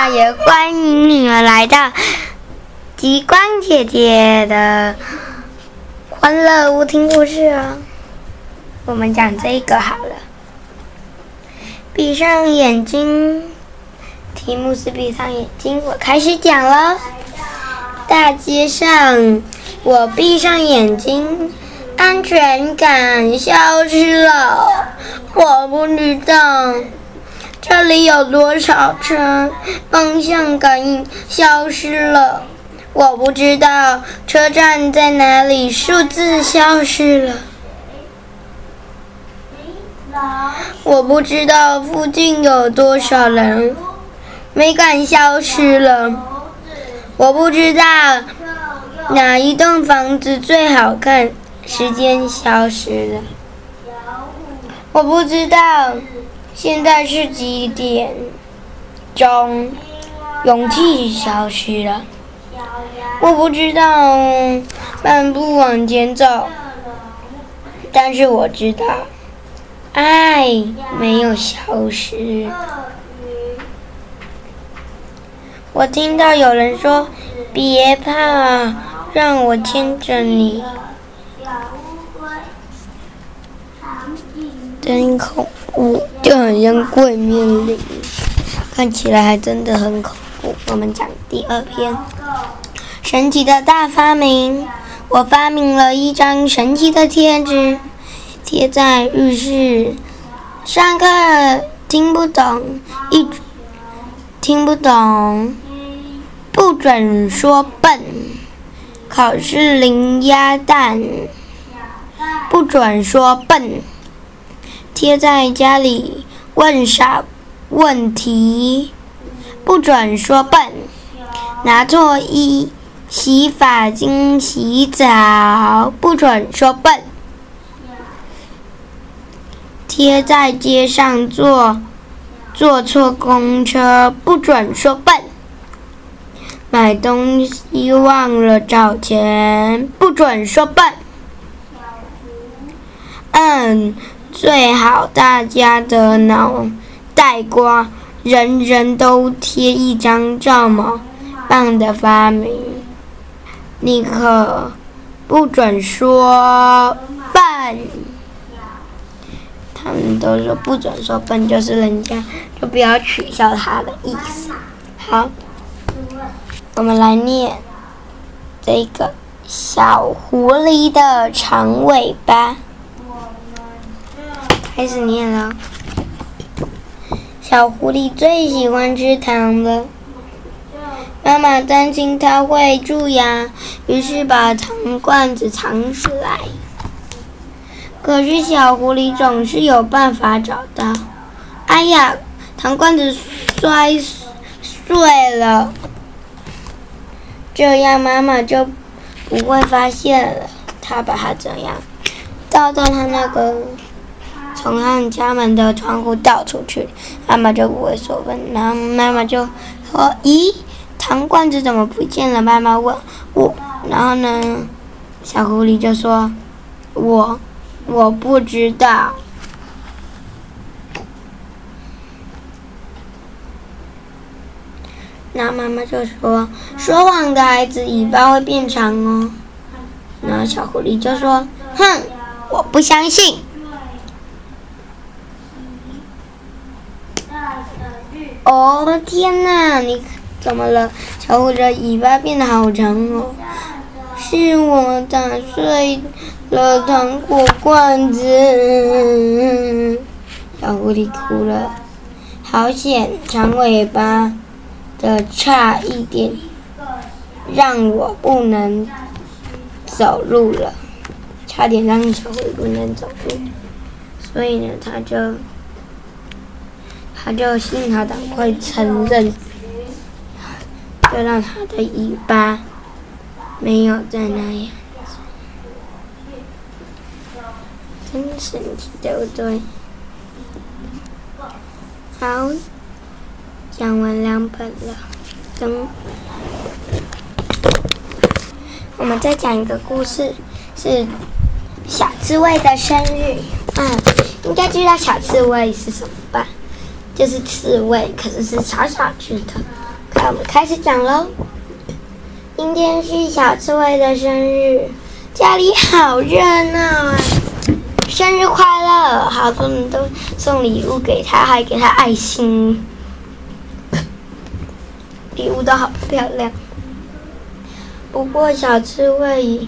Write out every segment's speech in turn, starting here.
那也欢迎你们来到极光姐姐的欢乐屋听故事哦。我们讲这个好了，闭上眼睛，题目是闭上眼睛，我开始讲了。大街上，我闭上眼睛，安全感消失了。我不知道这里有多少车，方向感应消失了。我不知道车站在哪里，数字消失了。我不知道附近有多少人，美感消失了。我不知道哪一栋房子最好看，时间消失了。我不知道现在是几点钟，勇气消失了。我不知道漫步往前走，但是我知道爱没有消失。我听到有人说：“别怕，让我牵着你。”真恐怖，就很像鬼面灵，看起来还真的很恐怖。我们讲第二篇，神奇的大发明。我发明了一张神奇的贴纸，贴在浴室。上课听不懂，一听不懂。不准说笨，考试零鸭蛋。不准说笨，贴在家里问傻问题。不准说笨，拿错衣洗发精洗澡。不准说笨，贴在街上坐坐错公车。不准说笨。买东西忘了找钱，不准说笨。嗯，最好大家的脑袋瓜，人人都贴一张这么棒的发明。你可不准说笨。他们都说不准说笨，就是人家就不要取笑他的意思。好。我们来念这个小狐狸的长尾巴，开始念了。小狐狸最喜欢吃糖了，妈妈担心它会蛀牙，于是把糖罐子藏起来。可是小狐狸总是有办法找到。哎呀，糖罐子摔碎了。这样妈妈就不会发现了。他把它怎样倒到他那个从他们家门的窗户倒出去，妈妈就不会说问。然后妈妈就说：“咦，糖罐子怎么不见了？”妈妈问我。然后呢，小狐狸就说：“我我不知道。”那妈妈就说：“说谎的孩子尾巴会变长哦。”然后小狐狸就说：“哼，我不相信。”哦天哪，你怎么了？小狐狸的尾巴变得好长哦。是我打碎了糖果罐子。小狐狸哭了，好险，长尾巴。的差一点，让我不能走路了，差点让小狐狸不能走路，所以呢，它就他就幸好赶快承认，就让他的尾巴没有再那样子，真神奇，对不对？好。讲完两本了，等我们再讲一个故事，是小刺猬的生日。嗯，应该知道小刺猬是什么吧？就是刺猬，可是是小小只的。那我们开始讲喽。今天是小刺猬的生日，家里好热闹啊！生日快乐！好多人都送礼物给他，还给他爱心，礼物都好漂亮。不过小刺猬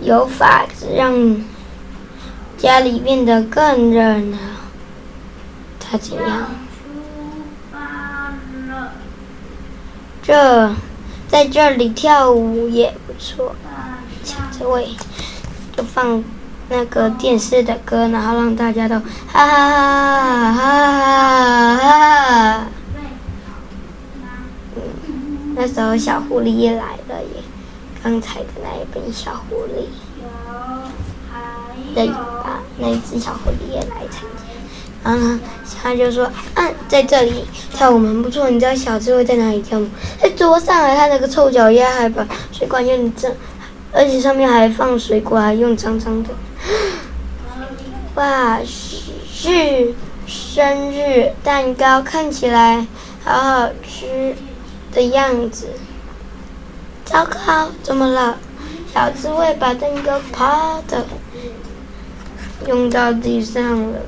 有法子让家里变得更热闹。他怎样？这在这里跳舞也不错。小刺猬就放那个电视的歌，然后让大家都哈哈哈哈哈哈。嗯，那时候小狐狸也来了耶，刚才的那一本小狐狸的尾巴，那一只小狐狸也来参加。然后，他就说：“啊，在这里跳舞蛮不错。你知道小智慧在哪里跳舞？在桌上啊！他那个臭脚丫还把水管用脏，而且上面还放水果，还用脏脏的。哇，是生日蛋糕，看起来好好吃的样子。糟糕，怎么了？小智慧把蛋糕啪的用到地上了。”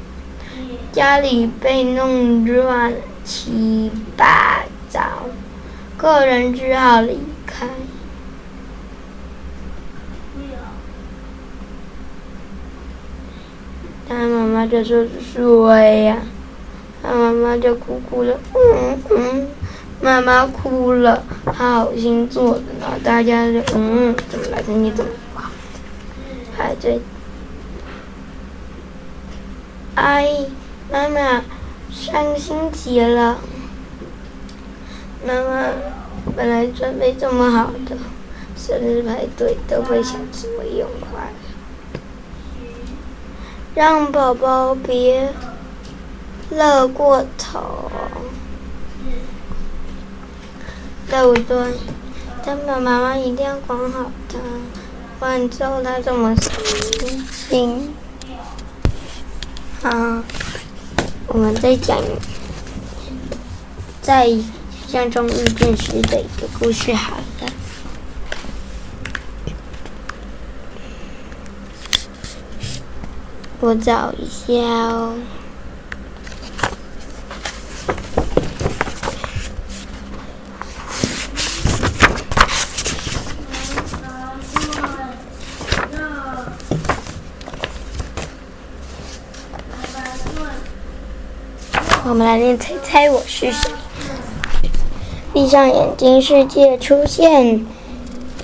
家里被弄乱七八糟，个人只好离开。他妈妈就说：“说呀！”他妈妈就哭哭了，嗯嗯，妈妈哭了，好心做的呢。大家就嗯，怎么了？你怎么还在？哎。妈妈伤心极了。妈妈本来准备这么好的生日派对，都被小刺猬用坏了。让宝宝别乐过头，对不对？但爸妈妈一定要管好他，不然之后他这么伤心。啊。我们再讲，在象中遇见时的一个故事，好了。我找一下哦。我们来练猜猜我是谁。闭上眼睛，世界出现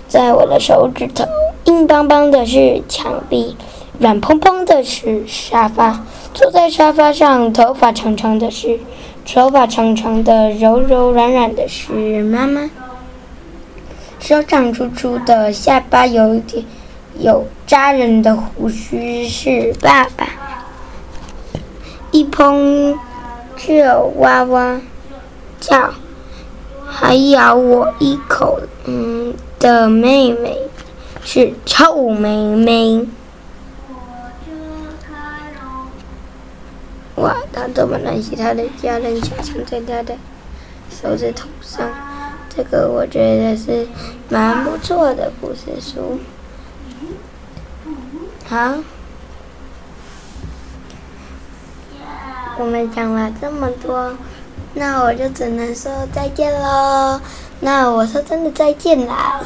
在我的手指头。硬邦邦的是墙壁，软蓬蓬的是沙发。坐在沙发上，头发长长的是，头发长长的、柔柔软软的是妈妈。手掌粗粗的，下巴有点有扎人的胡须是爸爸。一碰。就哇哇叫，还咬我一口。嗯，的妹妹是臭妹妹。哇，他这么联系他的家人，想象在他的手指头上。这个我觉得是蛮不错的故事书。好。我们讲了这么多，那我就只能说再见喽。那我说真的再见啦，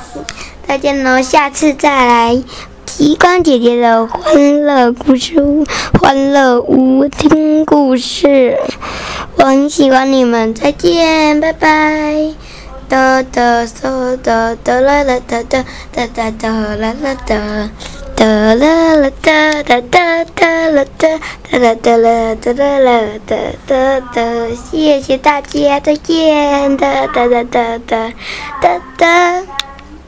再见喽，下次再来极光姐姐的欢乐故事屋，欢乐屋听故事。我很喜欢你们，再见，拜拜。哒哒嗦哒哒啦啦哒哒哒哒哒啦啦哒。哒啦啦哒哒哒哒啦哒哒啦哒啦哒啦啦哒哒哒，谢谢大家，再见，哒哒哒哒哒哒哒。